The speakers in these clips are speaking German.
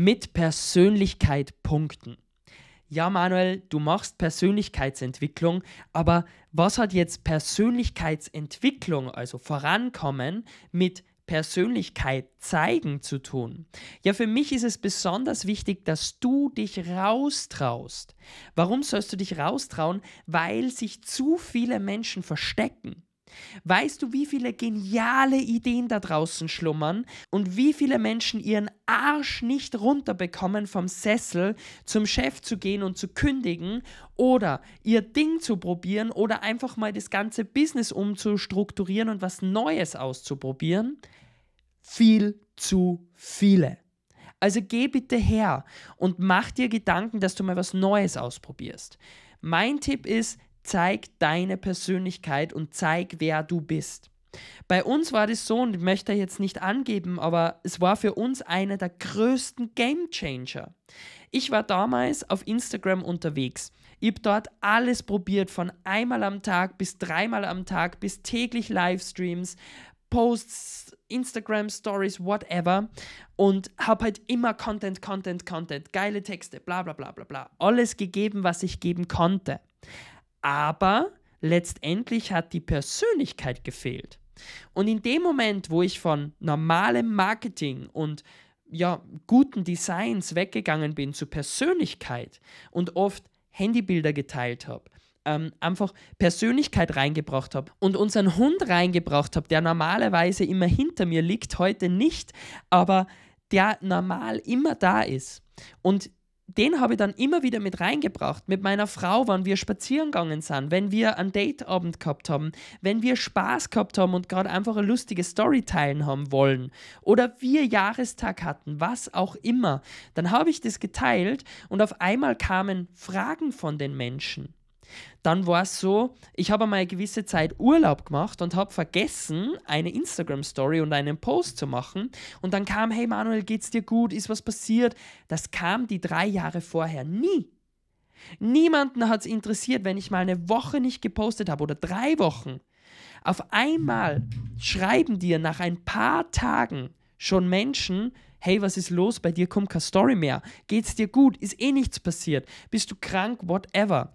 mit Persönlichkeit punkten. Ja, Manuel, du machst Persönlichkeitsentwicklung, aber was hat jetzt Persönlichkeitsentwicklung, also Vorankommen, mit Persönlichkeit zeigen zu tun? Ja, für mich ist es besonders wichtig, dass du dich raustraust. Warum sollst du dich raustrauen? Weil sich zu viele Menschen verstecken. Weißt du, wie viele geniale Ideen da draußen schlummern und wie viele Menschen ihren Arsch nicht runterbekommen vom Sessel, zum Chef zu gehen und zu kündigen oder ihr Ding zu probieren oder einfach mal das ganze Business umzustrukturieren und was Neues auszuprobieren? Viel zu viele. Also geh bitte her und mach dir Gedanken, dass du mal was Neues ausprobierst. Mein Tipp ist, zeig deine Persönlichkeit und zeig, wer du bist. Bei uns war das so, und ich möchte jetzt nicht angeben, aber es war für uns einer der größten Game Changer. Ich war damals auf Instagram unterwegs. Ich habe dort alles probiert, von einmal am Tag bis dreimal am Tag, bis täglich Livestreams, Posts, Instagram Stories, whatever. Und habe halt immer Content, Content, Content, geile Texte, bla bla bla bla bla. Alles gegeben, was ich geben konnte. Aber letztendlich hat die Persönlichkeit gefehlt. Und in dem Moment, wo ich von normalem Marketing und ja, guten Designs weggegangen bin zu Persönlichkeit und oft Handybilder geteilt habe, ähm, einfach Persönlichkeit reingebracht habe und unseren Hund reingebracht habe, der normalerweise immer hinter mir liegt, heute nicht, aber der normal immer da ist. Und den habe ich dann immer wieder mit reingebracht. Mit meiner Frau, wann wir spazieren gegangen sind, wenn wir einen Dateabend gehabt haben, wenn wir Spaß gehabt haben und gerade einfach eine lustige Story teilen haben wollen oder wir Jahrestag hatten, was auch immer, dann habe ich das geteilt und auf einmal kamen Fragen von den Menschen. Dann war es so, ich habe einmal eine gewisse Zeit Urlaub gemacht und habe vergessen, eine Instagram-Story und einen Post zu machen. Und dann kam, hey Manuel, geht's dir gut? Ist was passiert? Das kam die drei Jahre vorher nie. Niemanden hat es interessiert, wenn ich mal eine Woche nicht gepostet habe oder drei Wochen. Auf einmal schreiben dir nach ein paar Tagen schon Menschen, hey, was ist los? Bei dir kommt keine Story mehr. Geht's dir gut? Ist eh nichts passiert? Bist du krank? Whatever.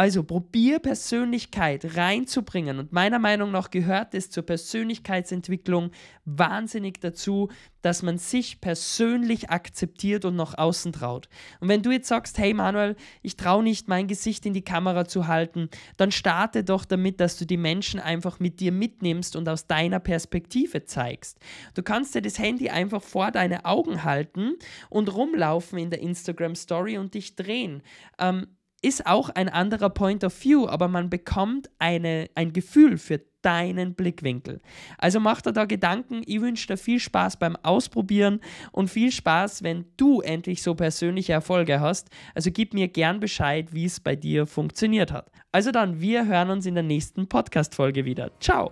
Also probier Persönlichkeit reinzubringen und meiner Meinung nach gehört es zur Persönlichkeitsentwicklung wahnsinnig dazu, dass man sich persönlich akzeptiert und nach außen traut. Und wenn du jetzt sagst, hey Manuel, ich traue nicht mein Gesicht in die Kamera zu halten, dann starte doch damit, dass du die Menschen einfach mit dir mitnimmst und aus deiner Perspektive zeigst. Du kannst dir das Handy einfach vor deine Augen halten und rumlaufen in der Instagram Story und dich drehen. Ähm, ist auch ein anderer Point of View, aber man bekommt eine, ein Gefühl für deinen Blickwinkel. Also mach dir da Gedanken. Ich wünsche dir viel Spaß beim Ausprobieren und viel Spaß, wenn du endlich so persönliche Erfolge hast. Also gib mir gern Bescheid, wie es bei dir funktioniert hat. Also dann, wir hören uns in der nächsten Podcast-Folge wieder. Ciao!